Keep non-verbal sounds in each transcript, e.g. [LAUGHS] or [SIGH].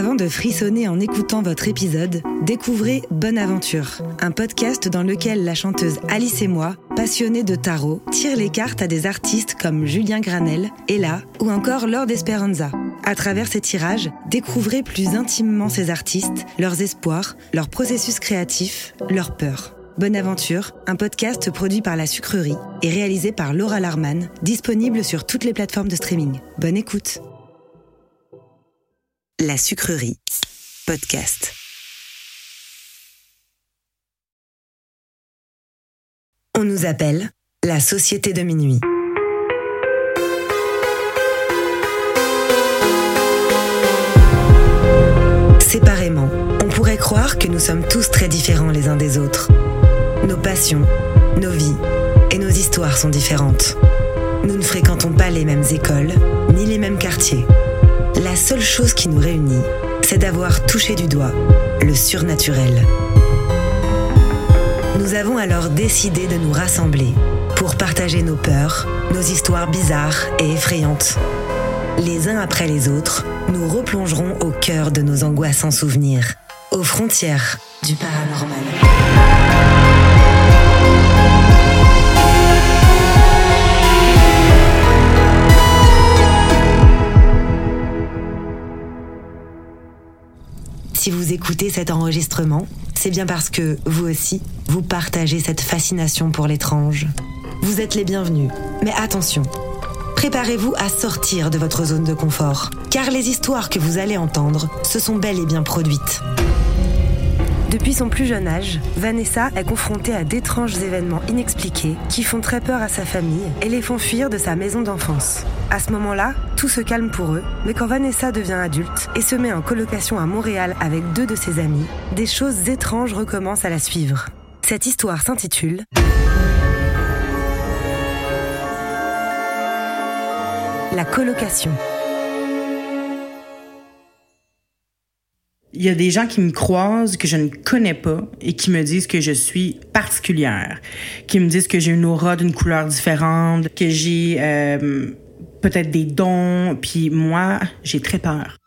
Avant de frissonner en écoutant votre épisode, découvrez Bonne Aventure, un podcast dans lequel la chanteuse Alice et moi, passionnés de tarot, tire les cartes à des artistes comme Julien Granel, Ella ou encore Lord Esperanza. À travers ces tirages, découvrez plus intimement ces artistes, leurs espoirs, leur processus créatif, leurs peurs. Bonne Aventure, un podcast produit par La Sucrerie et réalisé par Laura Larman, disponible sur toutes les plateformes de streaming. Bonne écoute. La Sucrerie, podcast. On nous appelle la Société de Minuit. Séparément, on pourrait croire que nous sommes tous très différents les uns des autres. Nos passions, nos vies et nos histoires sont différentes. Nous ne fréquentons pas les mêmes écoles, ni les mêmes quartiers. La seule chose qui nous réunit, c'est d'avoir touché du doigt le surnaturel. Nous avons alors décidé de nous rassembler pour partager nos peurs, nos histoires bizarres et effrayantes. Les uns après les autres, nous replongerons au cœur de nos angoissants souvenirs, aux frontières du paranormal. Vous écoutez cet enregistrement, c'est bien parce que, vous aussi, vous partagez cette fascination pour l'étrange. Vous êtes les bienvenus, mais attention, préparez-vous à sortir de votre zone de confort, car les histoires que vous allez entendre se sont bel et bien produites. Depuis son plus jeune âge, Vanessa est confrontée à d'étranges événements inexpliqués qui font très peur à sa famille et les font fuir de sa maison d'enfance. À ce moment-là, tout se calme pour eux, mais quand Vanessa devient adulte et se met en colocation à Montréal avec deux de ses amis, des choses étranges recommencent à la suivre. Cette histoire s'intitule La colocation. Il y a des gens qui me croisent que je ne connais pas et qui me disent que je suis particulière, qui me disent que j'ai une aura d'une couleur différente, que j'ai euh, peut-être des dons, puis moi, j'ai très peur.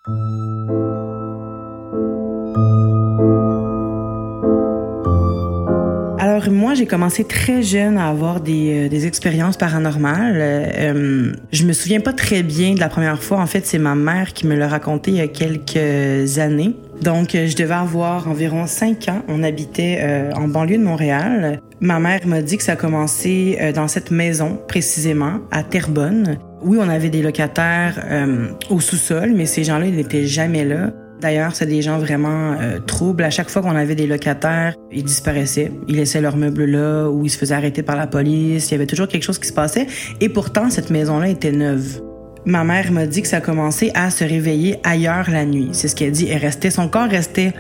Moi, j'ai commencé très jeune à avoir des, euh, des expériences paranormales. Euh, je me souviens pas très bien de la première fois. En fait, c'est ma mère qui me l'a raconté il y a quelques années. Donc, euh, je devais avoir environ 5 ans. On habitait euh, en banlieue de Montréal. Ma mère m'a dit que ça a commencé euh, dans cette maison, précisément, à Terrebonne. Oui, on avait des locataires euh, au sous-sol, mais ces gens-là, ils n'étaient jamais là. D'ailleurs, c'est des gens vraiment euh, troubles. À chaque fois qu'on avait des locataires, ils disparaissaient. Ils laissaient leurs meubles là ou ils se faisaient arrêter par la police. Il y avait toujours quelque chose qui se passait. Et pourtant, cette maison-là était neuve. Ma mère m'a dit que ça commençait à se réveiller ailleurs la nuit. C'est ce qu'elle dit. Elle restait, son corps restait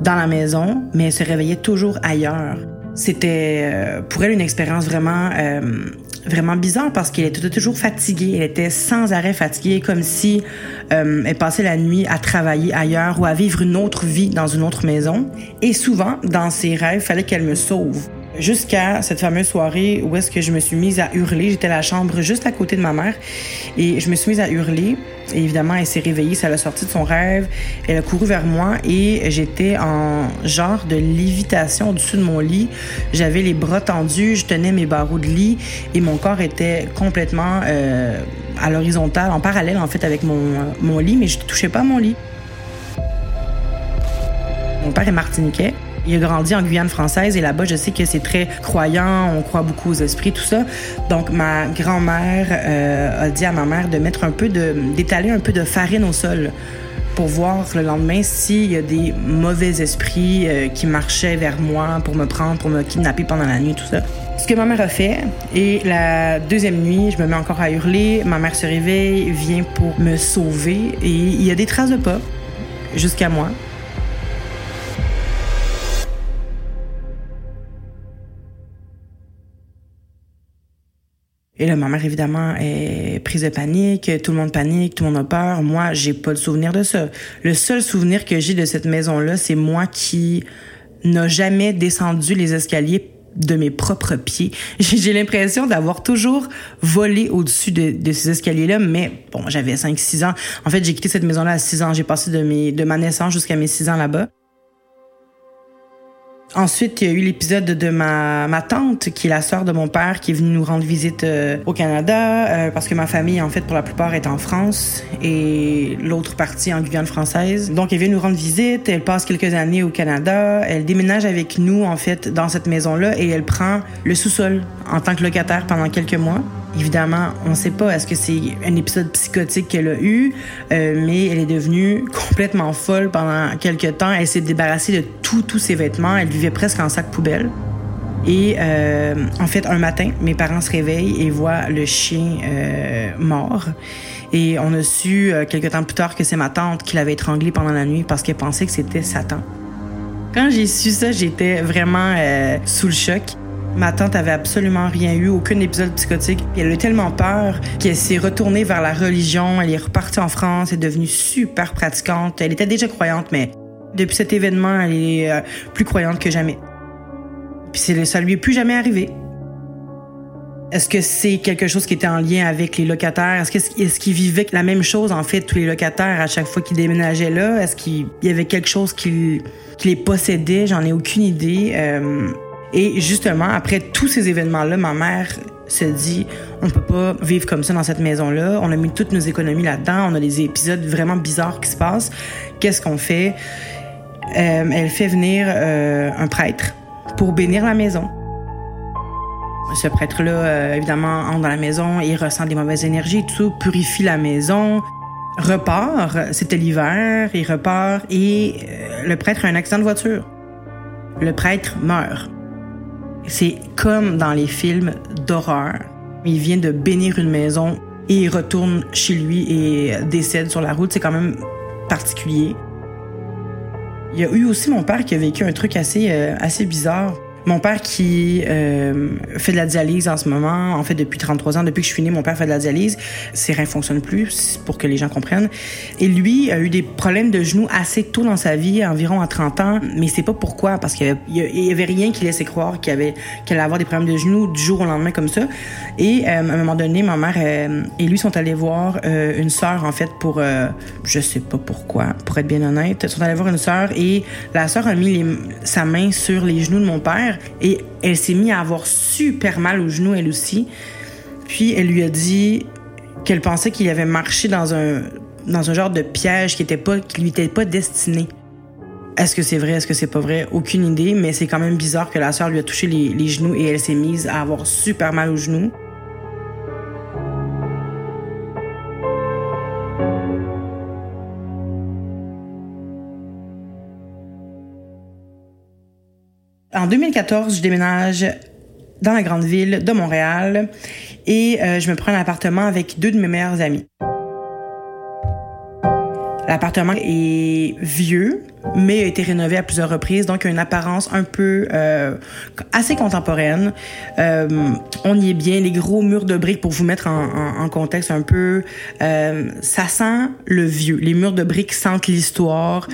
dans la maison, mais elle se réveillait toujours ailleurs. C'était euh, pour elle une expérience vraiment euh, vraiment bizarre parce qu'elle était toujours fatiguée. Elle était sans arrêt fatiguée, comme si euh, elle passait la nuit à travailler ailleurs ou à vivre une autre vie dans une autre maison. Et souvent, dans ses rêves, il fallait qu'elle me sauve jusqu'à cette fameuse soirée où est-ce que je me suis mise à hurler. J'étais à la chambre juste à côté de ma mère et je me suis mise à hurler. Et évidemment, elle s'est réveillée, ça l'a sorti de son rêve. Elle a couru vers moi et j'étais en genre de lévitation au-dessus de mon lit. J'avais les bras tendus, je tenais mes barreaux de lit et mon corps était complètement euh, à l'horizontale, en parallèle en fait avec mon, mon lit, mais je ne touchais pas mon lit. Mon père est martiniquais. Il a grandi en Guyane française et là-bas, je sais que c'est très croyant, on croit beaucoup aux esprits, tout ça. Donc, ma grand-mère euh, a dit à ma mère de mettre un peu de, d'étaler un peu de farine au sol pour voir le lendemain s'il y a des mauvais esprits euh, qui marchaient vers moi pour me prendre, pour me kidnapper pendant la nuit, tout ça. Ce que ma mère a fait, et la deuxième nuit, je me mets encore à hurler, ma mère se réveille, vient pour me sauver, et il y a des traces de pas jusqu'à moi. Et là, ma mère, évidemment, est prise de panique. Tout le monde panique, tout le monde a peur. Moi, j'ai pas de souvenir de ça. Le seul souvenir que j'ai de cette maison-là, c'est moi qui n'a jamais descendu les escaliers de mes propres pieds. [LAUGHS] J'ai l'impression d'avoir toujours volé au-dessus de, de, ces escaliers-là, mais bon, j'avais 5-6 ans. En fait, j'ai quitté cette maison-là à 6 ans. J'ai passé de, mes, de ma naissance jusqu'à mes 6 ans là-bas. Ensuite, il y a eu l'épisode de ma, ma tante, qui est la sœur de mon père, qui est venue nous rendre visite euh, au Canada, euh, parce que ma famille, en fait, pour la plupart, est en France et l'autre partie en Guyane française. Donc, elle vient nous rendre visite, elle passe quelques années au Canada, elle déménage avec nous, en fait, dans cette maison-là et elle prend le sous-sol en tant que locataire pendant quelques mois. Évidemment, on ne sait pas est-ce que c'est un épisode psychotique qu'elle a eu, euh, mais elle est devenue complètement folle pendant quelques temps. Elle s'est débarrassée de tous ses vêtements. Presque en sac poubelle. Et euh, en fait, un matin, mes parents se réveillent et voient le chien euh, mort. Et on a su euh, quelques temps plus tard que c'est ma tante qui l'avait étranglé pendant la nuit parce qu'elle pensait que c'était Satan. Quand j'ai su ça, j'étais vraiment euh, sous le choc. Ma tante avait absolument rien eu, aucun épisode psychotique. Elle a tellement peur qu'elle s'est retournée vers la religion. Elle est repartie en France, elle est devenue super pratiquante. Elle était déjà croyante, mais depuis cet événement, elle est euh, plus croyante que jamais. Puis ça lui est plus jamais arrivé. Est-ce que c'est quelque chose qui était en lien avec les locataires? Est-ce qu'ils est vivaient la même chose, en fait, tous les locataires, à chaque fois qu'ils déménageaient là? Est-ce qu'il y avait quelque chose qui, qui les possédait? J'en ai aucune idée. Euh, et justement, après tous ces événements-là, ma mère se dit on peut pas vivre comme ça dans cette maison-là. On a mis toutes nos économies là-dedans. On a des épisodes vraiment bizarres qui se passent. Qu'est-ce qu'on fait? Euh, elle fait venir euh, un prêtre pour bénir la maison. Ce prêtre-là, euh, évidemment, entre dans la maison, il ressent des mauvaises énergies, tout, purifie la maison, repart, c'était l'hiver, il repart et le prêtre a un accident de voiture. Le prêtre meurt. C'est comme dans les films d'horreur. Il vient de bénir une maison et il retourne chez lui et décède sur la route. C'est quand même particulier. Il y a eu aussi mon père qui a vécu un truc assez, euh, assez bizarre. Mon père qui euh, fait de la dialyse en ce moment, en fait depuis 33 ans, depuis que je suis née, mon père fait de la dialyse. Ses reins fonctionnent plus, pour que les gens comprennent. Et lui a eu des problèmes de genoux assez tôt dans sa vie, environ à 30 ans, mais c'est pas pourquoi, parce qu'il y, avait rien qui laissait croire qu'il avait allait avoir des problèmes de genoux du jour au lendemain comme ça. Et euh, à un moment donné, ma mère euh, et lui sont allés voir euh, une sœur en fait pour, je sais pas pourquoi, pour être bien honnête, sont allés voir une sœur et la sœur a mis sa main sur les genoux de mon père et elle s'est mise à avoir super mal aux genoux, elle aussi. Puis elle lui a dit qu'elle pensait qu'il avait marché dans un, dans un genre de piège qui, était pas, qui lui était pas destiné. Est-ce que c'est vrai, est-ce que c'est pas vrai? Aucune idée, mais c'est quand même bizarre que la sœur lui a touché les, les genoux et elle s'est mise à avoir super mal aux genoux. En 2014, je déménage dans la grande ville de Montréal et euh, je me prends un appartement avec deux de mes meilleurs amis. L'appartement est vieux, mais a été rénové à plusieurs reprises, donc a une apparence un peu euh, assez contemporaine. Euh, on y est bien, les gros murs de briques pour vous mettre en, contexte un peu. Ça sent le vieux. Les murs de briques sentent l'histoire.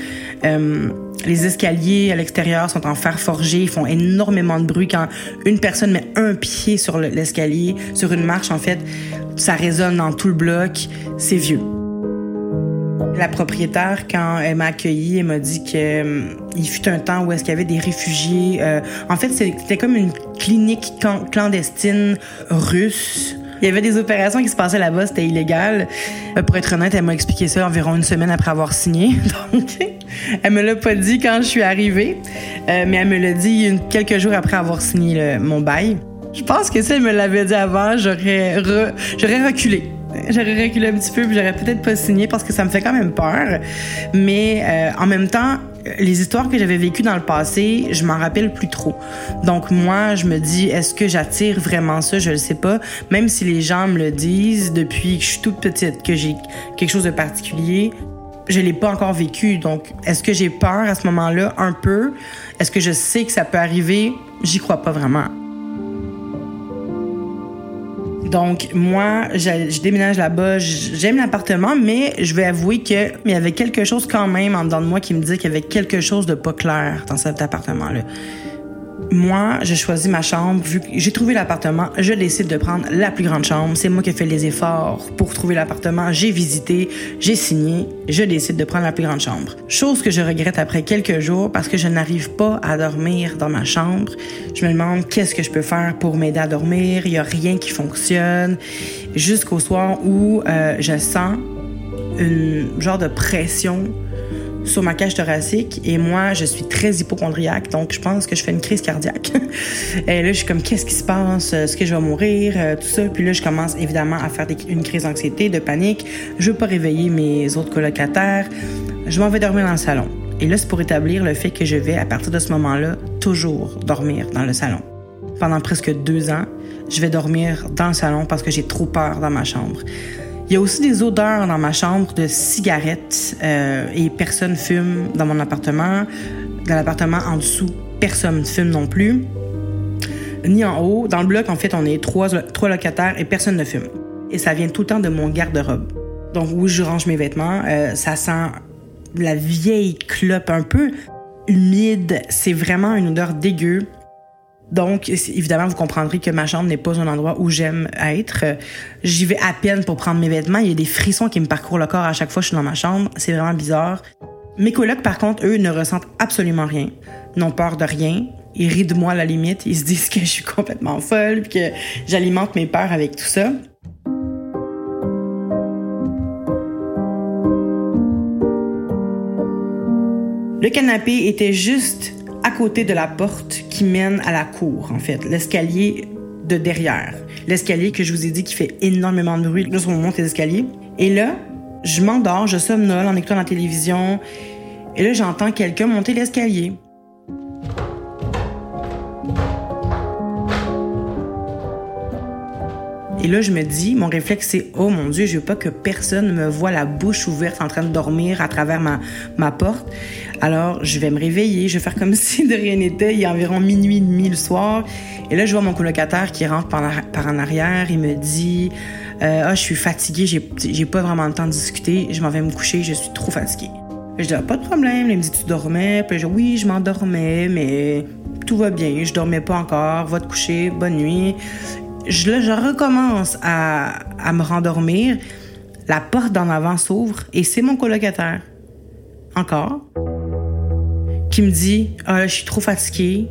Les escaliers à l'extérieur sont en fer forgé, ils font énormément de bruit quand une personne met un pied sur l'escalier, sur une marche en fait, ça résonne dans tout le bloc. C'est vieux. La propriétaire, quand elle m'a accueillie, elle m'a dit qu'il euh, fut un temps où est-ce qu'il y avait des réfugiés. Euh, en fait, c'était comme une clinique clandestine russe. Il y avait des opérations qui se passaient là-bas, c'était illégal. Euh, pour être honnête, elle m'a expliqué ça environ une semaine après avoir signé. [LAUGHS] Donc, elle me l'a pas dit quand je suis arrivée, euh, mais elle me l'a dit quelques jours après avoir signé mon bail. Je pense que si elle me l'avait dit avant, j'aurais reculé j'aurais reculé un petit peu puis j'aurais peut-être pas signé parce que ça me fait quand même peur. Mais euh, en même temps, les histoires que j'avais vécues dans le passé, je m'en rappelle plus trop. Donc moi, je me dis, est-ce que j'attire vraiment ça? Je le sais pas. Même si les gens me le disent depuis que je suis toute petite, que j'ai quelque chose de particulier, je l'ai pas encore vécu. Donc, est-ce que j'ai peur à ce moment-là? Un peu. Est-ce que je sais que ça peut arriver? J'y crois pas vraiment. Donc, moi, je, déménage là-bas. J'aime l'appartement, mais je vais avouer qu'il y avait quelque chose quand même en dedans de moi qui me disait qu'il y avait quelque chose de pas clair dans cet appartement-là. Moi, j'ai choisi ma chambre. Vu que j'ai trouvé l'appartement, je décide de prendre la plus grande chambre. C'est moi qui ai fait les efforts pour trouver l'appartement. J'ai visité, j'ai signé. Je décide de prendre la plus grande chambre. Chose que je regrette après quelques jours parce que je n'arrive pas à dormir dans ma chambre. Je me demande qu'est-ce que je peux faire pour m'aider à dormir. Il y a rien qui fonctionne. Jusqu'au soir où euh, je sens une genre de pression sur ma cage thoracique et moi, je suis très hypochondriaque, donc je pense que je fais une crise cardiaque. [LAUGHS] et là, je suis comme, qu'est-ce qui se passe? Est-ce que je vais mourir? Euh, tout ça. Puis là, je commence évidemment à faire une crise d'anxiété, de panique. Je veux pas réveiller mes autres colocataires. Je m'en vais dormir dans le salon. Et là, c'est pour établir le fait que je vais, à partir de ce moment-là, toujours dormir dans le salon. Pendant presque deux ans, je vais dormir dans le salon parce que j'ai trop peur dans ma chambre. Il y a aussi des odeurs dans ma chambre de cigarettes euh, et personne fume dans mon appartement. Dans l'appartement en dessous, personne ne fume non plus. Ni en haut. Dans le bloc, en fait, on est trois, locataires et personne ne fume. Et ça vient tout le temps de mon garde-robe. Donc, où je range mes vêtements, euh, ça sent la vieille clope un peu humide. C'est vraiment une odeur dégueu. Donc, évidemment, vous comprendrez que ma chambre n'est pas un endroit où j'aime être. J'y vais à peine pour prendre mes vêtements. Il y a des frissons qui me parcourent le corps à chaque fois que je suis dans ma chambre. C'est vraiment bizarre. Mes colocs, par contre, eux, ne ressentent absolument rien. N'ont peur de rien. Ils rient de moi à la limite. Ils se disent que je suis complètement folle, que j'alimente mes peurs avec tout ça. Le canapé était juste à côté de la porte qui mène à la cour, en fait, l'escalier de derrière. L'escalier que je vous ai dit qui fait énormément de bruit lorsqu'on monte les escaliers. Et là, je m'endors, je somnole en écoutant la télévision. Et là, j'entends quelqu'un monter l'escalier. Et là, je me dis, mon réflexe, c'est Oh mon Dieu, je veux pas que personne me voit la bouche ouverte en train de dormir à travers ma, ma porte. Alors, je vais me réveiller, je vais faire comme [LAUGHS] si de rien n'était. Il est environ minuit et demi le soir. Et là, je vois mon colocataire qui rentre par, en arrière. Il me dit euh, Ah, je suis fatiguée, j'ai pas vraiment le temps de discuter. Je m'en vais me coucher, je suis trop fatiguée. je dis ah, Pas de problème. Il me dit Tu dormais? Puis je dis Oui, je m'endormais, mais tout va bien. Je dormais pas encore. Va te coucher. Bonne nuit je, là, je recommence à, me rendormir. La porte d'en avant s'ouvre et c'est mon colocataire. Encore. Qui me dit Ah, je suis trop fatiguée.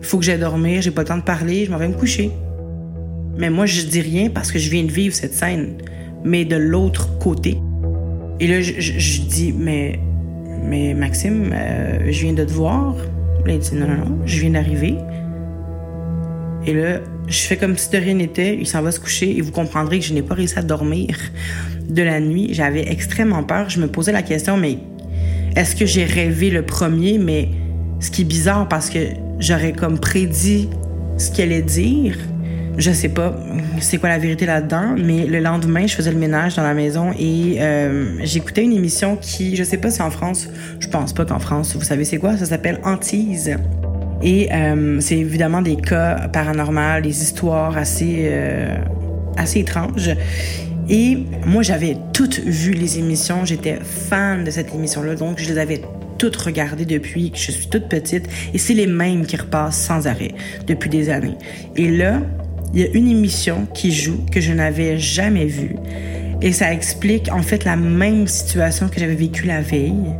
Il faut que j'aille dormir. J'ai pas le temps de parler. Je m'en vais me coucher. Mais moi, je dis rien parce que je viens de vivre cette scène. Mais de l'autre côté. Et là, je, je, dis Mais Mais Maxime, euh, je viens de te voir. Là, il dit Non, non, non, je viens d'arriver. Et là, je fais comme si de rien n'était. Il s'en va se coucher et vous comprendrez que je n'ai pas réussi à dormir de la nuit. J'avais extrêmement peur. Je me posais la question, mais est-ce que j'ai rêvé le premier? Mais ce qui est bizarre parce que j'aurais comme prédit ce qu'elle allait dire. Je sais pas c'est quoi la vérité là-dedans, mais le lendemain, je faisais le ménage dans la maison et euh, j'écoutais une émission qui, je sais pas si en France, je pense pas qu'en France, vous savez c'est quoi, ça s'appelle Antise. Et euh, c'est évidemment des cas paranormaux, des histoires assez, euh, assez étranges. Et moi, j'avais toutes vu les émissions, j'étais fan de cette émission-là, donc je les avais toutes regardées depuis que je suis toute petite. Et c'est les mêmes qui repassent sans arrêt depuis des années. Et là, il y a une émission qui joue que je n'avais jamais vue. Et ça explique en fait la même situation que j'avais vécue la veille.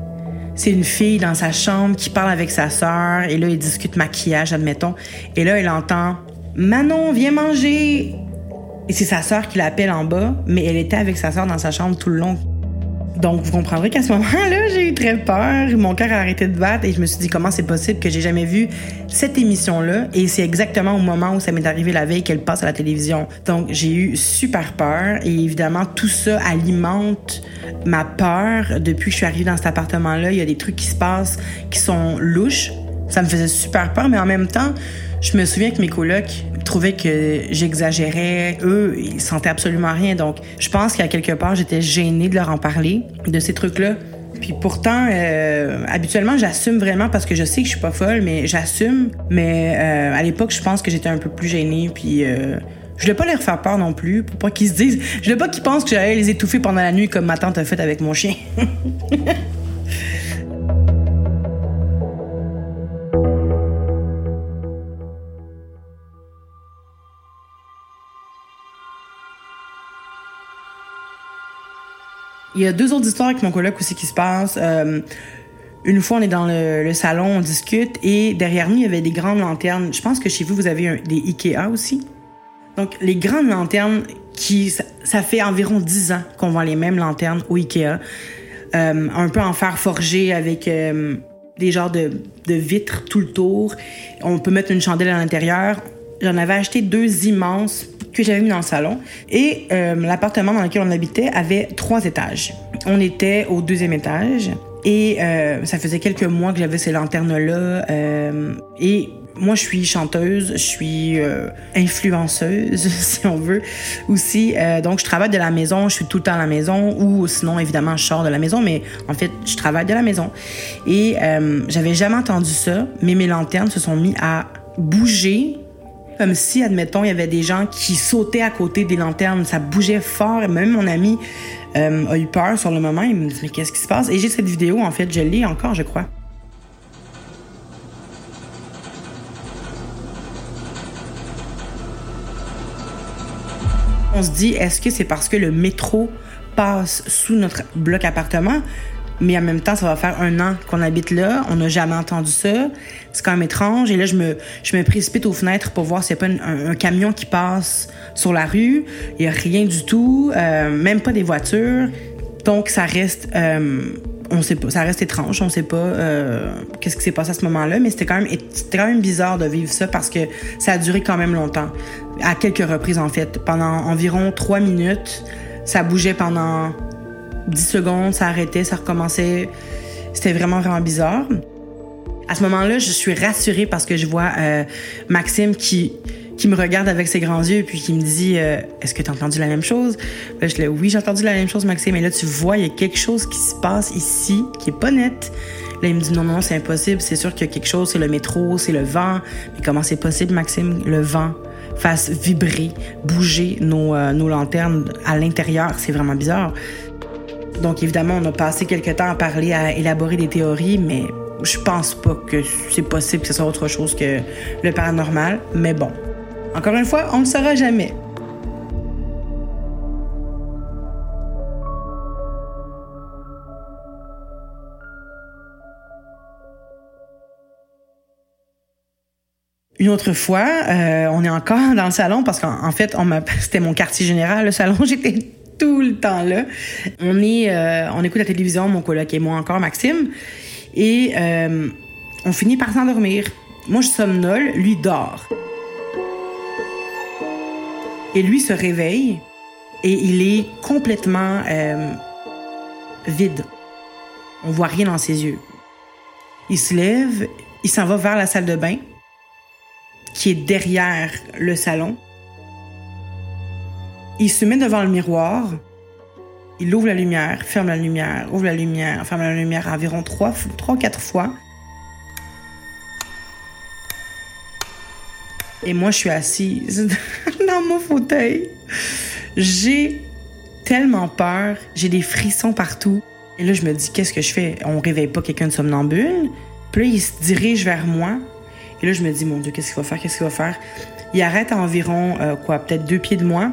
C'est une fille dans sa chambre qui parle avec sa sœur et là, ils discutent maquillage, admettons. Et là, elle entend Manon, viens manger. Et c'est sa sœur qui l'appelle en bas, mais elle était avec sa sœur dans sa chambre tout le long. Donc, vous comprendrez qu'à ce moment-là, j'ai eu très peur. Mon cœur a arrêté de battre et je me suis dit comment c'est possible que j'ai jamais vu cette émission-là? Et c'est exactement au moment où ça m'est arrivé la veille qu'elle passe à la télévision. Donc, j'ai eu super peur et évidemment, tout ça alimente ma peur. Depuis que je suis arrivée dans cet appartement-là, il y a des trucs qui se passent qui sont louches. Ça me faisait super peur, mais en même temps, je me souviens que mes colocs trouvaient que j'exagérais. Eux, ils sentaient absolument rien. Donc, je pense qu'à quelque part, j'étais gênée de leur en parler, de ces trucs-là. Puis pourtant, euh, habituellement, j'assume vraiment parce que je sais que je suis pas folle, mais j'assume. Mais euh, à l'époque, je pense que j'étais un peu plus gênée. Puis euh, je voulais pas leur faire peur non plus, pour pas qu'ils se disent. Je voulais pas qu'ils pensent que j'allais les étouffer pendant la nuit comme ma tante a fait avec mon chien. [LAUGHS] Il y a deux autres histoires avec mon coloc aussi qui se passent. Euh, une fois, on est dans le, salon, on discute et derrière nous, il y avait des grandes lanternes. Je pense que chez vous, vous avez des Ikea aussi. Donc, les grandes lanternes qui, ça, fait environ dix ans qu'on voit les mêmes lanternes au Ikea. Euh, un peu en fer forgé avec euh, des genres de, de vitres tout le tour. On peut mettre une chandelle à l'intérieur. J'en avais acheté deux immenses que j'avais mis dans le salon. Et euh, l'appartement dans lequel on habitait avait trois étages. On était au deuxième étage. Et euh, ça faisait quelques mois que j'avais ces lanternes-là. Euh, et moi, je suis chanteuse, je suis influenceuse, [LAUGHS] si on veut, aussi. donc, je travaille de la maison, je suis tout le temps à la maison, ou sinon, évidemment, je sors de la maison, mais en fait, je travaille de la maison. Et j'avais jamais entendu ça, mais mes lanternes se sont mis à bouger comme si, admettons, il y avait des gens qui sautaient à côté des lanternes. Ça bougeait fort. Même mon ami euh, a eu peur sur le moment. Il me dit, mais qu'est-ce qui se passe? Et j'ai cette vidéo, en fait, je l'ai encore, je crois. On se dit, est-ce que c'est parce que le métro passe sous notre bloc appartement? Mais en même temps, ça va faire un an qu'on habite là. On n'a jamais entendu ça. C'est quand même étrange. Et là, je me, je me précipite aux fenêtres pour voir s'il n'y a pas un, camion qui passe sur la rue. Il n'y a rien du tout, euh, même pas des voitures. Donc, ça reste, euh, on sait pas, ça reste étrange. On sait pas euh, qu'est-ce qui s'est passé à ce moment-là, mais c'était quand c'était quand même bizarre de vivre ça parce que ça a duré quand même longtemps, à quelques reprises en fait, pendant environ trois minutes. Ça bougeait pendant 10 secondes, ça arrêtait, ça recommençait. C'était vraiment, vraiment bizarre. À ce moment-là, je suis rassurée parce que je vois euh, Maxime qui, qui me regarde avec ses grands yeux puis qui me dit euh, Est-ce que tu as entendu la même chose? Je dis Oui, j'ai entendu la même chose, Maxime. Et là, tu vois, il y a quelque chose qui se passe ici qui est pas net. Là, il me dit Non, non, c'est impossible. C'est sûr qu'il y a quelque chose, c'est le métro, c'est le vent. Mais comment c'est possible, Maxime? Le vent fasse vibrer, bouger nos, euh, nos lanternes à l'intérieur. C'est vraiment bizarre. Donc évidemment, on a passé quelques temps à parler, à élaborer des théories, mais je pense pas que c'est possible que ce soit autre chose que le paranormal. Mais bon, encore une fois, on ne le saura jamais. Une autre fois, euh, on est encore [LAUGHS] dans le salon parce qu'en fait, [LAUGHS] c'était mon quartier général, le salon. [LAUGHS] J'étais tout le temps là. On est, euh, on écoute la télévision, mon coloc et moi encore, Maxime, et euh, on finit par s'endormir. Moi, je somnole, lui dort. Et lui se réveille et il est complètement euh, vide. On voit rien dans ses yeux. Il se lève, il s'en va vers la salle de bain, qui est derrière le salon. Il se met devant le miroir, il ouvre la lumière, ferme la lumière, ouvre la lumière, ferme la lumière environ trois, trois, quatre fois. Et moi, je suis assise [LAUGHS] dans mon fauteuil. J'ai tellement peur, j'ai des frissons partout. Et là, je me dis, qu'est-ce que je fais? On réveille pas quelqu'un de somnambule? Puis là, il se dirige vers moi. Et là, je me dis, mon Dieu, qu'est-ce qu'il va faire? Qu'est-ce qu'il va faire? Il arrête à environ, euh, quoi, peut-être deux pieds de moi.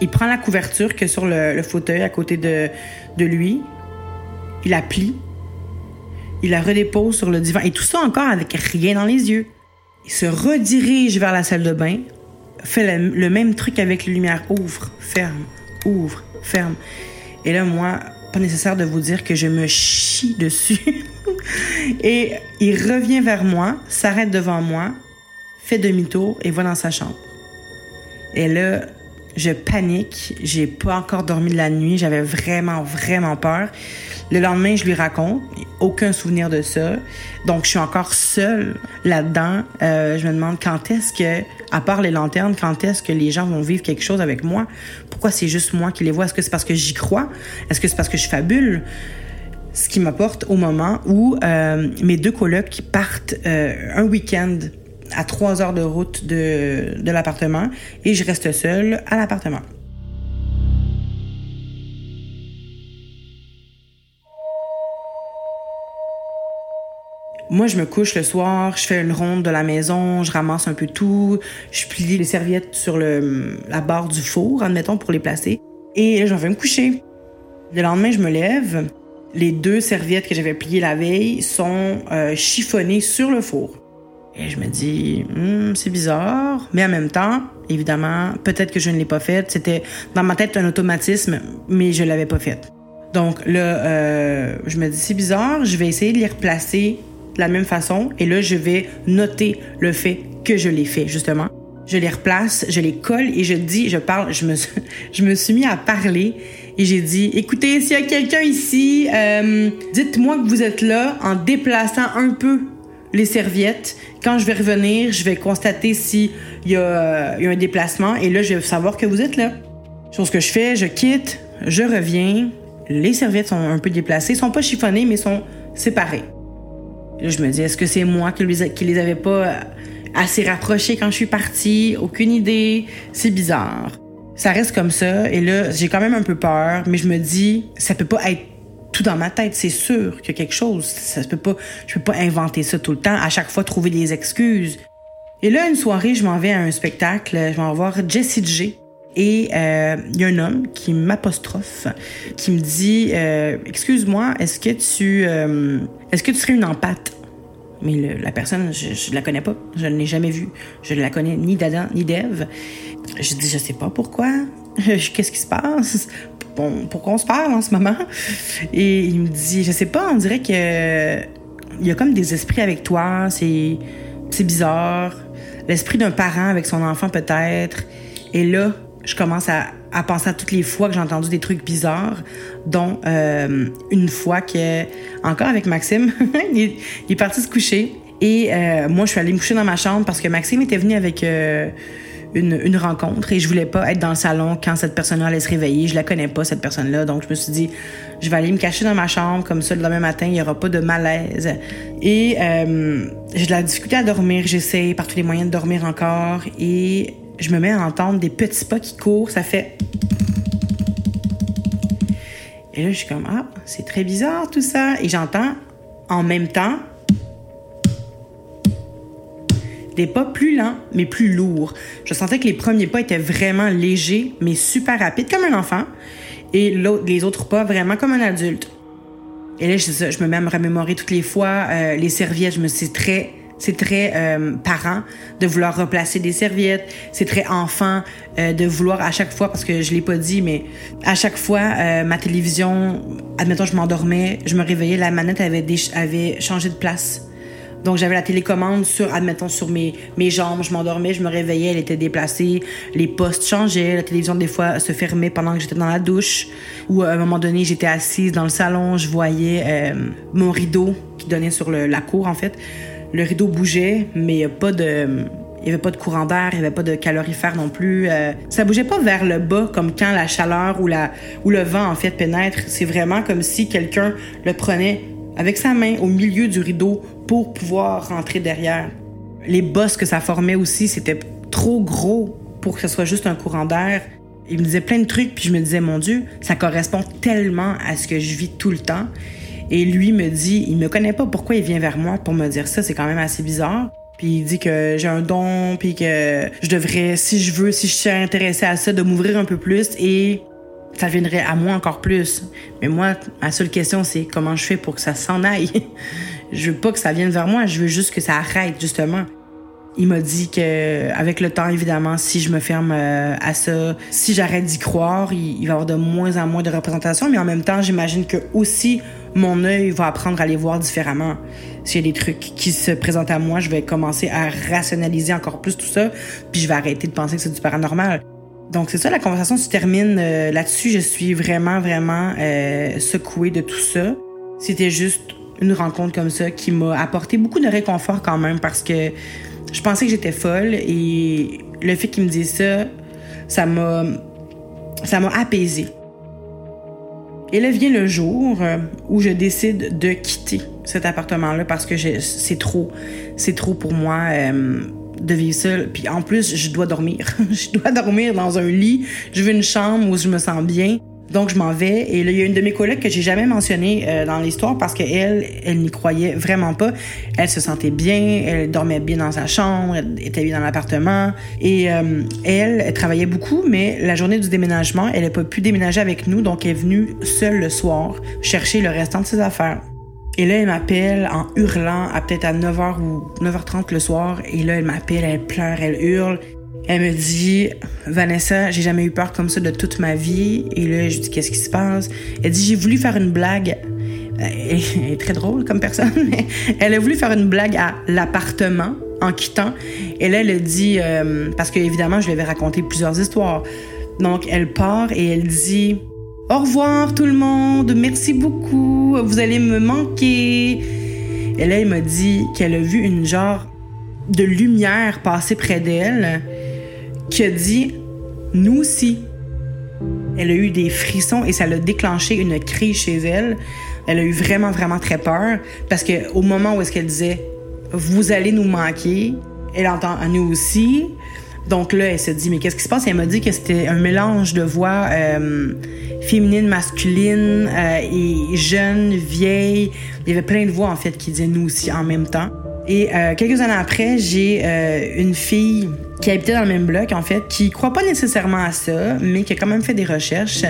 Il prend la couverture que sur le, fauteuil à côté de, de lui. Il la plie. Il la redépose sur le divan. Et tout ça encore avec rien dans les yeux. Il se redirige vers la salle de bain. Fait le, le même truc avec les lumières. Ouvre, ferme, ouvre, ferme. Et là, moi, pas nécessaire de vous dire que je me chie dessus. [LAUGHS] et il revient vers moi, s'arrête devant moi, fait demi-tour et va dans sa chambre. Et là, je panique. J'ai pas encore dormi de la nuit. J'avais vraiment, vraiment peur. Le lendemain, je lui raconte. Aucun souvenir de ça. Donc, je suis encore seule là-dedans. Euh, je me demande quand est-ce que, à part les lanternes, quand est-ce que les gens vont vivre quelque chose avec moi? Pourquoi c'est juste moi qui les vois? Est-ce que c'est parce que j'y crois? Est-ce que c'est parce que je fabule? Ce qui m'apporte au moment où euh, mes deux colocs partent euh, un week-end à trois heures de route de, de l'appartement et je reste seule à l'appartement. Moi, je me couche le soir, je fais une ronde de la maison, je ramasse un peu tout, je plie les serviettes sur le, la barre du four, admettons, pour les placer. Et j'en vais me coucher. Le lendemain, je me lève. Les deux serviettes que j'avais pliées la veille sont euh, chiffonnées sur le four. Et je me dis, Hum, c'est bizarre. Mais en même temps, évidemment, peut-être que je ne l'ai pas faite. C'était dans ma tête un automatisme, mais je l'avais pas faite. Donc là, euh, je me dis, c'est bizarre. Je vais essayer de les replacer de la même façon. Et là, je vais noter le fait que je l'ai fait, justement. Je les replace, je les colle et je dis, je parle, je me, [LAUGHS] je me suis mis à parler et j'ai dit, écoutez, s'il y a quelqu'un ici, euh, dites-moi que vous êtes là en déplaçant un peu les serviettes. Quand je vais revenir, je vais constater s'il y, a, y a un déplacement et là, je vais savoir que vous êtes là. Chose que je fais, je quitte, je reviens. Les serviettes sont un peu déplacées, sont pas chiffonnées, mais sont séparées. Là, je me dis, est-ce que c'est moi qui les, les avais pas assez rapprochés quand je suis partie? Aucune idée. C'est bizarre. Ça reste comme ça. Et là, j'ai quand même un peu peur, mais je me dis, ça peut pas être tout dans ma tête. C'est sûr qu'il y a quelque chose. Ça se peut pas, je peux pas inventer ça tout le temps. À chaque fois, trouver des excuses. Et là, une soirée, je m'en vais à un spectacle. Je vais voir Jessie J. Et euh, il y a un homme qui m'apostrophe, qui me dit euh, Excuse-moi, est-ce que tu euh, est-ce que tu serais une empathe? Mais la personne, je, je la connais pas, je ne l'ai jamais vue, je ne la connais ni d'Adam ni d'Ève. Je dis je sais pas pourquoi, [LAUGHS] qu'est-ce qui se passe? Bon, pourquoi on se parle en ce moment? Et il me dit je sais pas, on dirait que il y a comme des esprits avec toi, c'est c'est bizarre, l'esprit d'un parent avec son enfant peut-être. Et là, je commence à, à, penser à toutes les fois que j'ai entendu des trucs bizarres, dont euh, une fois que, encore avec Maxime, [LAUGHS] il, est, parti se coucher. Et euh, moi, je suis allée me coucher dans ma chambre parce que Maxime était venu avec euh, une, rencontre et je voulais pas être dans le salon quand cette personne-là allait se réveiller. Je la connais pas, cette personne-là. Donc, je me suis dit, je vais aller me cacher dans ma chambre, comme ça, le matin, il y aura pas de malaise. Et euh, j'ai de la difficulté à dormir. J'essaie par tous les moyens de dormir encore. Et je me mets à entendre des petits pas qui courent, ça fait. Et là, je suis comme, ah, c'est très bizarre tout ça. Et j'entends en même temps des pas plus lents, mais plus lourds. Je sentais que les premiers pas étaient vraiment légers, mais super rapides, comme un enfant. Et les autres pas vraiment comme un adulte. Et là, je, me mets à me remémorer toutes les fois. Euh, les serviettes, je me suis très C'est très euh, parent de vouloir replacer des serviettes. C'est très enfant euh, de vouloir à chaque fois, parce que je l'ai pas dit, mais à chaque fois, ma télévision, admettons, je m'endormais, je me réveillais, la manette avait, avait changé de place. Donc j'avais la télécommande sur, admettons, sur mes, mes jambes, je m'endormais, je me réveillais, elle était déplacée, les postes changeaient, la télévision des fois se fermait pendant que j'étais dans la douche, ou à un moment donné j'étais assise dans le salon, je voyais euh, mon rideau qui donnait sur la cour en fait. Le rideau bougeait, mais pas de il n'y avait pas de courant d'air, il n'y avait pas de calorifère non plus. Euh, ça bougeait pas vers le bas comme quand la chaleur ou, la, ou le vent en fait pénètre. C'est vraiment comme si quelqu'un le prenait avec sa main au milieu du rideau pour pouvoir rentrer derrière. Les bosses que ça formait aussi, c'était trop gros pour que ce soit juste un courant d'air. Il me disait plein de trucs, puis je me disais, mon Dieu, ça correspond tellement à ce que je vis tout le temps. Et lui me dit, il me connaît pas, pourquoi il vient vers moi pour me dire ça? C'est quand même assez bizarre. Puis il dit que j'ai un don, puis que je devrais, si je veux, si je suis intéressée à ça, de m'ouvrir un peu plus et ça viendrait à moi encore plus. Mais moi, ma seule question, c'est comment je fais pour que ça s'en aille? [LAUGHS] je veux pas que ça vienne vers moi, je veux juste que ça arrête, justement. Il m'a dit que, avec le temps, évidemment, si je me ferme euh, à ça, si j'arrête d'y croire, il, va y avoir de moins en moins de représentations. Mais en même temps, j'imagine que aussi mon œil va apprendre à les voir différemment. S'il y a des trucs qui se présentent à moi, je vais commencer à rationaliser encore plus tout ça, puis je vais arrêter de penser que c'est du paranormal. Donc c'est ça, la conversation se termine euh, là-dessus. Je suis vraiment, vraiment euh, secouée de tout ça. C'était juste une rencontre comme ça qui m'a apporté beaucoup de réconfort quand même parce que je pensais que j'étais folle et le fait qu'il me dise ça, ça m'a ça m'a apaisé. Et là vient le jour euh, où je décide de quitter cet appartement-là parce que c'est trop, c'est trop pour moi. Euh, de vivre seule. Puis en plus, je dois dormir. [LAUGHS] je dois dormir dans un lit. Je veux une chambre où je me sens bien. Donc je m'en vais et là il y a une de mes collègues que j'ai jamais mentionnée euh, dans l'histoire parce qu'elle, elle, n'y croyait vraiment pas. Elle se sentait bien, elle dormait bien dans sa chambre, elle était bien dans l'appartement et euh, elle, elle travaillait beaucoup mais la journée du déménagement, elle n'a pas pu déménager avec nous donc elle est venue seule le soir chercher le restant de ses affaires. Et là, elle m'appelle en hurlant à peut-être à 9h ou 9h30 le soir. Et là, elle m'appelle, elle pleure, elle hurle. Elle me dit, Vanessa, j'ai jamais eu peur comme ça de toute ma vie. Et là, je dis, qu'est-ce qui se passe? Elle dit, j'ai voulu faire une blague. [LAUGHS] Elle est très drôle comme personne, [LAUGHS] mais elle a voulu faire une blague à l'appartement en quittant. Et là, elle a dit, euh, parce que évidemment, je lui avais raconté plusieurs histoires. Donc, elle part et elle dit, au revoir tout le monde, merci beaucoup, vous allez me manquer. Et là, elle m'a dit qu'elle a vu une genre de lumière passer près d'elle qui a dit Nous aussi. Elle a eu des frissons et ça l'a déclenché une crise chez elle. Elle a eu vraiment, vraiment très peur parce qu'au moment où est-ce qu'elle disait Vous allez nous manquer, elle entend à nous aussi. Donc là, elle se dit, mais qu'est-ce qui se passe? elle m'a dit que c'était un mélange de voix euh, féminine, masculine, euh, et jeune, vieille. Il y avait plein de voix, en fait, qui disaient nous aussi en même temps. Et euh, quelques années après, j'ai euh, une fille qui habitait dans le même bloc, en fait, qui croit pas nécessairement à ça, mais qui a quand même fait des recherches.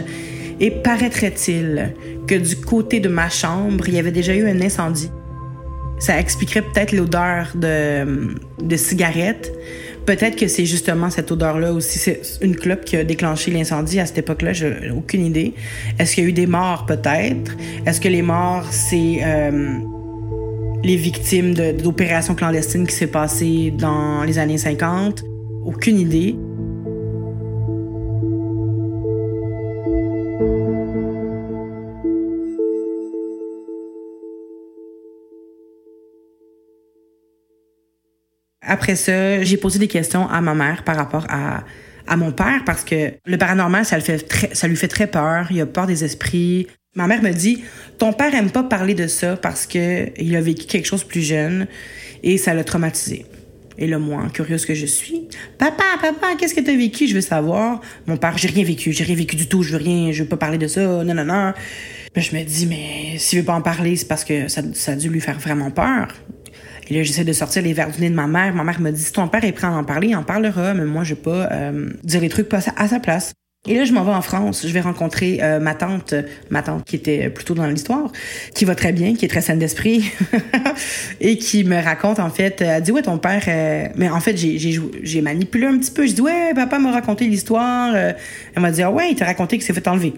Et paraîtrait-il que du côté de ma chambre, il y avait déjà eu un incendie? Ça expliquerait peut-être l'odeur de, de cigarettes, Peut-être que c'est justement cette odeur-là aussi. C'est une clope qui a déclenché l'incendie à cette époque-là. J'ai aucune idée. Est-ce qu'il y a eu des morts? Peut-être? Est-ce que les morts, c'est euh, les victimes d'opérations clandestines qui s'est passées dans les années 50? Aucune idée. Après ça, j'ai posé des questions à ma mère par rapport à, à mon père parce que le paranormal, ça, le fait très, ça lui fait très peur. Il a peur des esprits. Ma mère me dit, ton père aime pas parler de ça parce que il a vécu quelque chose plus jeune et ça l'a traumatisé. Et là, moi, curieuse que je suis, papa, papa, qu'est-ce que t'as vécu? Je veux savoir. Mon père, j'ai rien vécu, j'ai rien vécu du tout, je veux rien, je veux pas parler de ça, non, non, non. Mais je me dis, mais s'il veut pas en parler, c'est parce que ça, ça a dû lui faire vraiment peur. Et là, j'essaie de sortir les verres du nez de ma mère. Ma mère me dit, si ton père est prêt à en parler, il en parlera, mais moi, je vais pas euh, dire les trucs à sa place. Et là, je m'en vais en France. Je vais rencontrer euh, ma tante, ma tante qui était plutôt dans l'histoire, qui va très bien, qui est très saine d'esprit, [LAUGHS] et qui me raconte en fait. Elle dit ouais, ton père. euh, Mais en fait, j'ai manipulé un petit peu. Je dis ouais, papa m'a raconté l'histoire. Euh, Elle m'a dit ah ouais, il t'a raconté qu'il s'est fait enlever.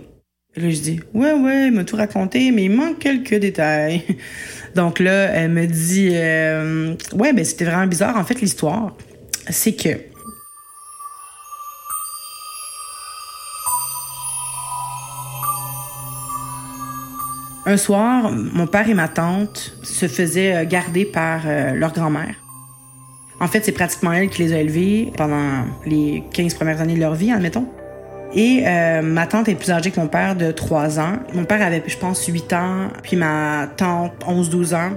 Et là, je dis ouais, ouais, il m'a tout raconté, mais il manque quelques détails. [LAUGHS] Donc là, elle me dit euh, ouais, ben c'était vraiment bizarre. En fait, l'histoire, c'est que Un soir, mon père et ma tante se faisaient euh, garder par euh, leur grand-mère. En fait, c'est pratiquement elle qui les a élevés pendant les 15 premières années de leur vie, admettons. Et euh, ma tante est plus âgée que mon père de 3 ans. Mon père avait, je pense, 8 ans, puis ma tante 11-12 ans.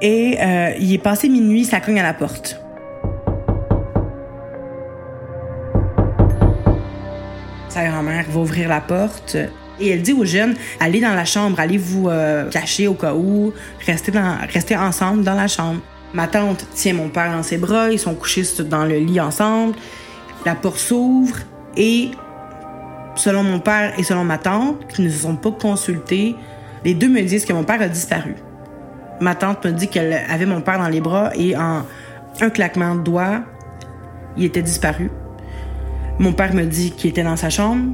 Et il est passé minuit, ça cogne à la porte. Sa grand-mère va ouvrir la porte et elle dit aux jeunes allez dans la chambre, allez vous euh, cacher au cas où, restez, dans, restez ensemble dans la chambre. Ma tante tient mon père dans ses bras, ils sont couchés dans le lit ensemble. La porte s'ouvre et, selon mon père et selon ma tante, qui ne se sont pas consultés, les deux me disent que mon père a disparu. Ma tante me dit qu'elle avait mon père dans les bras et en un claquement de doigts, il était disparu. Mon père me dit qu'il était dans sa chambre,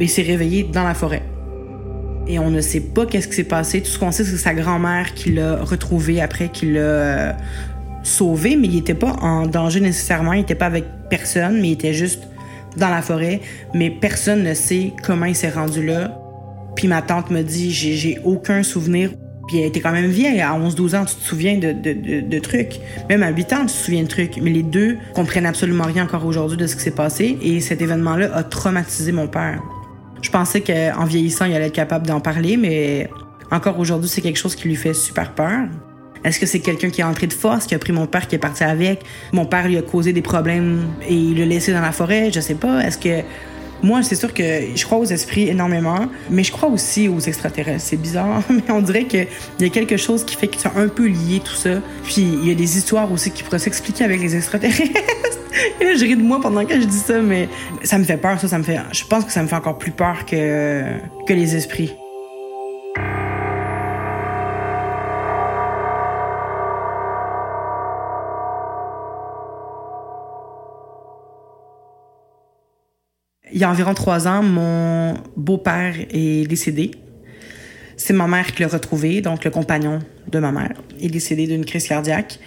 il s'est réveillé dans la forêt. Et on ne sait pas qu'est-ce qui s'est passé. Tout ce qu'on sait, c'est que sa grand-mère qui l'a retrouvé après, qui l'a euh, sauvé, mais il n'était pas en danger nécessairement. Il n'était pas avec personne, mais il était juste dans la forêt. Mais personne ne sait comment il s'est rendu là. Puis ma tante me dit, j'ai, aucun souvenir. Puis elle était quand même vieille, à 11-12 ans, tu te souviens de, de trucs? Même à 8 ans, tu te souviens de trucs. Mais les deux comprennent absolument rien encore aujourd'hui de ce qui s'est passé. Et cet événement-là a traumatisé mon père. Je pensais qu'en vieillissant, il allait être capable d'en parler, mais encore aujourd'hui, c'est quelque chose qui lui fait super peur. Est-ce que c'est quelqu'un qui est entré de force, qui a pris mon père, qui est parti avec? Mon père lui a causé des problèmes et il l'a laissé dans la forêt? Je sais pas. Est-ce que. Moi, c'est sûr que je crois aux esprits énormément, mais je crois aussi aux extraterrestres. C'est bizarre, [LAUGHS] mais on dirait qu'il y a quelque chose qui fait que c'est un peu lié tout ça. Puis il y a des histoires aussi qui pourraient s'expliquer avec les extraterrestres. Je ris de moi pendant que je dis ça, mais ça me fait peur, ça, ça me fait. Je pense que ça me fait encore plus peur que, que les esprits. Il y a environ trois ans, mon beau-père est décédé. C'est ma mère qui l'a retrouvé, donc le compagnon de ma mère est décédé d'une crise cardiaque.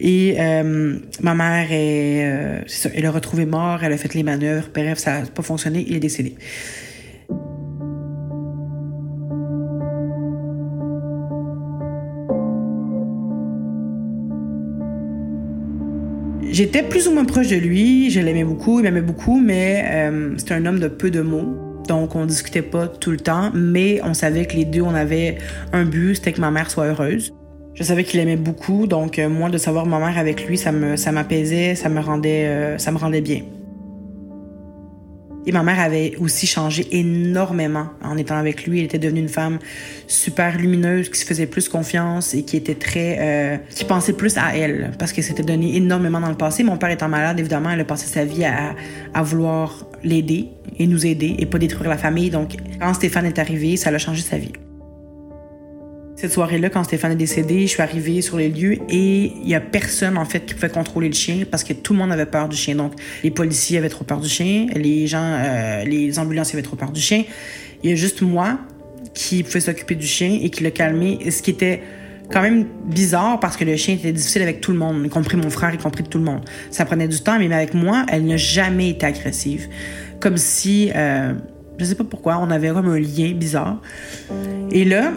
Et euh, ma mère est, euh, elle l'a retrouvé mort, elle a fait les manœuvres, bref, ça n'a pas fonctionné, il est décédé. J'étais plus ou moins proche de lui, je l'aimais beaucoup, il m'aimait beaucoup, mais euh, c'était un homme de peu de mots. Donc, on discutait pas tout le temps, mais on savait que les deux, on avait un but, c'était que ma mère soit heureuse. Je savais qu'il aimait beaucoup, donc euh, moi, de savoir ma mère avec lui, ça me, ça m'apaisait, ça me rendait, euh, ça me rendait bien. Et ma mère avait aussi changé énormément en étant avec lui. Elle était devenue une femme super lumineuse, qui se faisait plus confiance et qui était très, euh, qui pensait plus à elle parce qu'elle s'était donné énormément dans le passé. Mon père étant malade, évidemment, elle a passé sa vie à, à vouloir l'aider et nous aider et pas détruire la famille. Donc, quand Stéphane est arrivé, ça a changé sa vie. Cette soirée-là, quand Stéphane est décédé, je suis arrivée sur les lieux et il y a personne, en fait, qui pouvait contrôler le chien parce que tout le monde avait peur du chien. Donc, les policiers avaient trop peur du chien, les gens, euh, les ambulanciers avaient trop peur du chien. Il y a juste moi qui pouvait s'occuper du chien et qui l'a calmé, ce qui était quand même bizarre parce que le chien était difficile avec tout le monde, y compris mon frère, y compris tout le monde. Ça prenait du temps, mais avec moi, elle n'a jamais été agressive. Comme si, euh, je sais pas pourquoi, on avait comme un lien bizarre. Et là,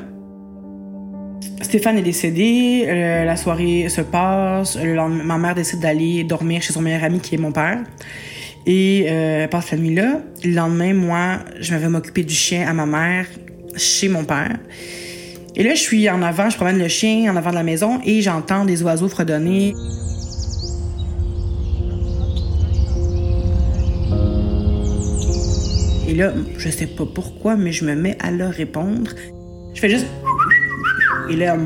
Stéphane est décédé, euh, la soirée se passe, le ma mère décide d'aller dormir chez son meilleur ami qui est mon père. Et euh, passe la nuit là. Le lendemain, moi, je m'avais m'occuper du chien à ma mère chez mon père. Et là, je suis en avant, je promène le chien en avant de la maison et j'entends des oiseaux fredonner. Et là, je sais pas pourquoi, mais je me mets à leur répondre. Je fais juste. Et là,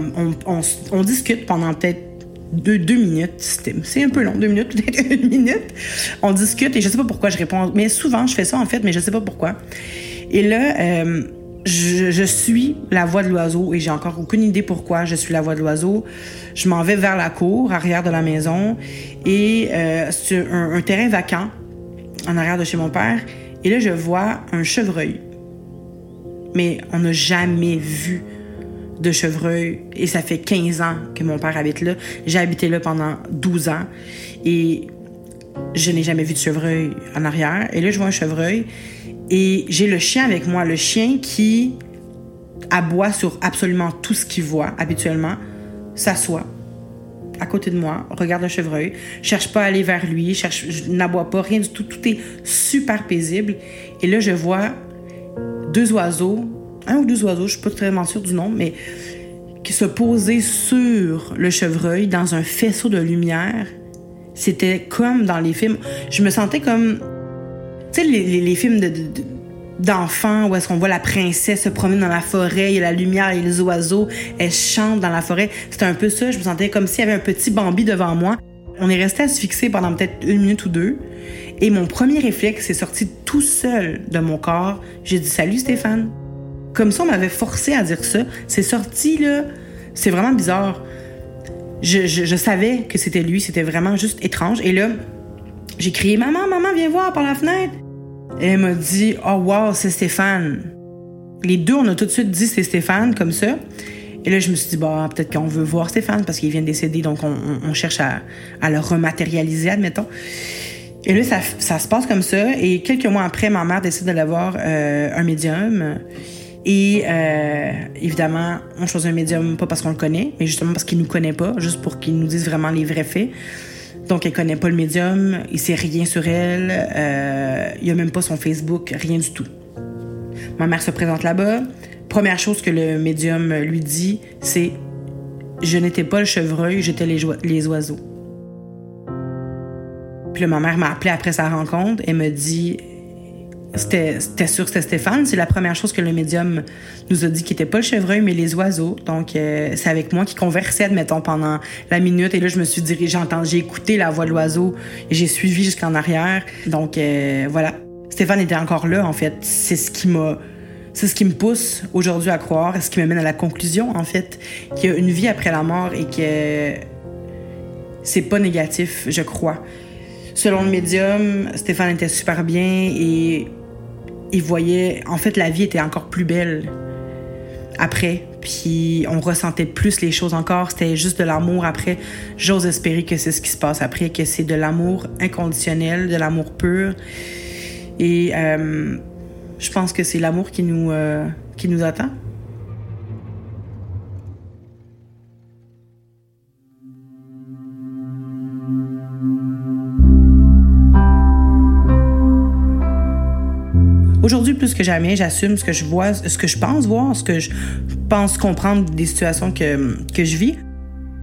on, discute pendant peut-être deux, minutes. C'est un peu long, deux minutes, [LAUGHS] peut-être une minute. On discute et je sais pas pourquoi je réponds. Mais souvent, je fais ça en fait, mais je sais pas pourquoi. Et là, euh, je, je, suis la voix de l'oiseau et j'ai encore aucune idée pourquoi je suis la voix de l'oiseau. Je m'en vais vers la cour, arrière de la maison, et euh, sur un, un terrain vacant, en arrière de chez mon père. Et là, je vois un chevreuil. Mais on n'a jamais vu de chevreuil et ça fait 15 ans que mon père habite là. J'ai habité là pendant 12 ans et je n'ai jamais vu de chevreuil en arrière. Et là, je vois un chevreuil et j'ai le chien avec moi, le chien qui aboie sur absolument tout ce qu'il voit habituellement, s'assoit à côté de moi, regarde le chevreuil, cherche pas à aller vers lui, cherche, n'aboie pas, rien du tout, tout est super paisible. Et là, je vois deux oiseaux un ou deux oiseaux, je suis pas très sûre du nom, mais qui se posaient sur le chevreuil dans un faisceau de lumière. C'était comme dans les films. Je me sentais comme. Tu sais, les, films de, d'enfants où est-ce qu'on voit la princesse se promener dans la forêt, il y a la lumière et les oiseaux, elle chante dans la forêt. C'était un peu ça. Je me sentais comme s'il y avait un petit Bambi devant moi. On est resté à se fixer pendant peut-être une minute ou deux. Et mon premier réflexe est sorti tout seul de mon corps. J'ai dit Salut Stéphane. Comme ça, on m'avait forcé à dire ça. C'est sorti, là. C'est vraiment bizarre. Je, savais que c'était lui. C'était vraiment juste étrange. Et là, j'ai crié Maman, maman, viens voir par la fenêtre. Elle m'a dit Oh, wow, c'est Stéphane. Les deux, on a tout de suite dit c'est Stéphane, comme ça. Et là, je me suis dit, bah, peut-être qu'on veut voir Stéphane parce qu'il vient de décéder, donc on, cherche à, le rematérialiser, admettons. Et là, ça, se passe comme ça. Et quelques mois après, ma mère décide d'aller voir euh, un médium. Et euh, évidemment, on choisit un médium pas parce qu'on le connaît, mais justement parce qu'il nous connaît pas, juste pour qu'il nous dise vraiment les vrais faits. Donc, elle connaît pas le médium, il sait rien sur elle, euh, il y a même pas son Facebook, rien du tout. Ma mère se présente là-bas. Première chose que le médium lui dit, c'est Je n'étais pas le chevreuil, j'étais les, oiseaux. Puis ma mère m'a appelé après sa rencontre et me dit c'était sûr que c'était Stéphane. C'est la première chose que le médium nous a dit qui n'était pas le chevreuil, mais les oiseaux. Donc, euh, c'est avec moi qui conversait, admettons, pendant la minute. Et là, je me suis dirigée, j'ai écouté la voix de l'oiseau et j'ai suivi jusqu'en arrière. Donc, euh, voilà. Stéphane était encore là, en fait. C'est ce qui m'a... C'est ce qui me pousse aujourd'hui à croire et ce qui me mène à la conclusion, en fait, qu'il y a une vie après la mort et que c'est pas négatif, je crois. Selon le médium, Stéphane était super bien et il voyait, en fait, la vie était encore plus belle après. Puis on ressentait plus les choses encore. C'était juste de l'amour après. J'ose espérer que c'est ce qui se passe après, que c'est de l'amour inconditionnel, de l'amour pur. Et euh, je pense que c'est l'amour qui nous, euh, qui nous attend. Plus que jamais, j'assume ce que je vois, ce que je pense voir, ce que je pense comprendre des situations que, que je vis.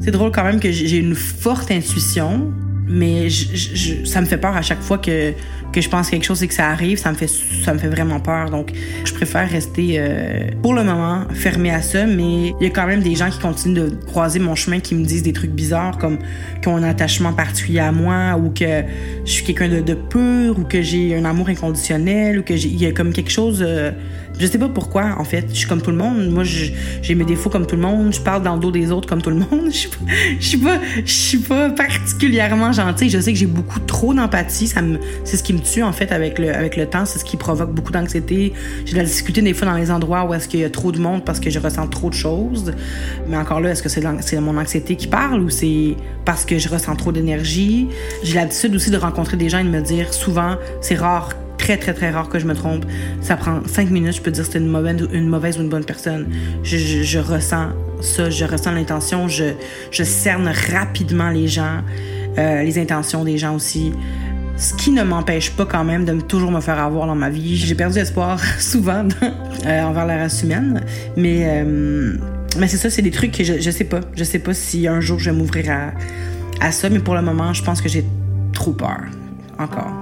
C'est drôle quand même que j'ai une forte intuition, mais ça me fait peur à chaque fois que que je pense quelque chose et que ça arrive, ça me fait, ça me fait vraiment peur. Donc, je préfère rester euh, pour le moment fermé à ça, mais il y a quand même des gens qui continuent de croiser mon chemin qui me disent des trucs bizarres comme qu'ils ont un attachement particulier à moi ou que je suis quelqu'un de, pur ou que j'ai un amour inconditionnel ou que il y a comme quelque chose. Euh, je sais pas pourquoi, en fait. Je suis comme tout le monde. Moi, j'ai mes défauts comme tout le monde. Je parle dans le dos des autres comme tout le monde. [LAUGHS] Je suis pas, suis pas, particulièrement gentille. Je sais que j'ai beaucoup trop d'empathie. C'est ce qui me en fait, avec le, avec le temps. C'est ce qui provoque beaucoup d'anxiété. J'ai de la difficulté des fois dans les endroits où est-ce qu'il y a trop de monde parce que je ressens trop de choses. Mais encore là, est-ce que c'est, c'est mon anxiété qui parle ou c'est parce que je ressens trop d'énergie? J'ai l'habitude aussi de rencontrer des gens et de me dire souvent, c'est rare très, très, très rare que je me trompe. Ça prend cinq minutes, je peux dire si c'est une mauvaise, une mauvaise ou une bonne personne. Je, je, ressens ça, je ressens l'intention, je, je cerne rapidement les gens, euh, les intentions des gens aussi. Ce qui ne m'empêche pas quand même de toujours me faire avoir dans ma vie. J'ai perdu espoir [LAUGHS] souvent euh, envers la race humaine, mais, euh, mais c'est ça, c'est des trucs que je, je sais pas. Je sais pas si un jour je vais m'ouvrir à, ça, mais pour le moment, je pense que j'ai trop peur. Encore.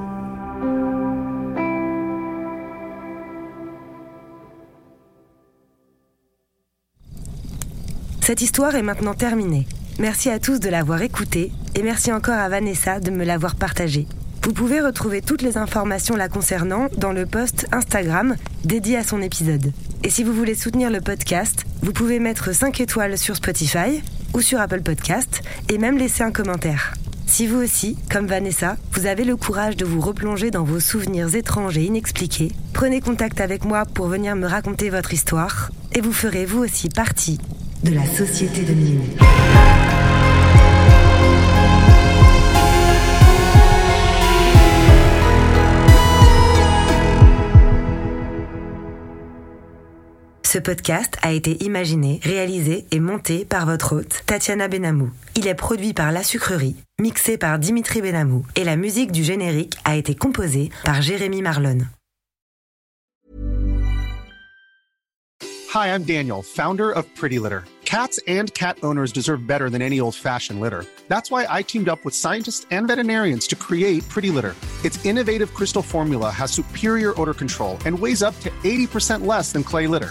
Cette histoire est maintenant terminée. Merci à tous de l'avoir écouté et merci encore à Vanessa de me l'avoir partagé. Vous pouvez retrouver toutes les informations la concernant dans le post Instagram dédié à son épisode. Et si vous voulez soutenir le podcast, vous pouvez mettre 5 étoiles sur Spotify ou sur Apple Podcast et même laisser un commentaire. Si vous aussi, comme Vanessa, vous avez le courage de vous replonger dans vos souvenirs étranges et inexpliqués, prenez contact avec moi pour venir me raconter votre histoire et vous ferez vous aussi partie de la société de minuit. Ce podcast a été imaginé, réalisé et monté par votre hôte, Tatiana Benamou. Il est produit par La Sucrerie, mixé par Dimitri Benamou, et la musique du générique a été composée par Jérémy Marlon. Hi, I'm Daniel, founder of Pretty Litter. Cats and cat owners deserve better than any old-fashioned litter. That's why I teamed up with scientists and veterinarians to create Pretty Litter. Its innovative crystal formula has superior odor control and weighs up to 80% less than clay litter.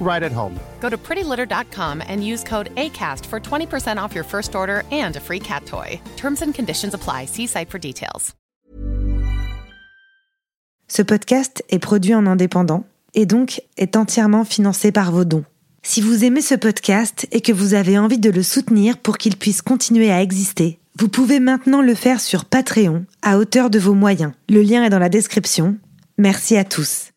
right at home. Go to prettylitter.com and use code ACAST for 20% off your first order and a free cat toy. Terms and conditions apply. See site for details. Ce podcast est produit en indépendant et donc est entièrement financé par vos dons. Si vous aimez ce podcast et que vous avez envie de le soutenir pour qu'il puisse continuer à exister, vous pouvez maintenant le faire sur Patreon à hauteur de vos moyens. Le lien est dans la description. Merci à tous.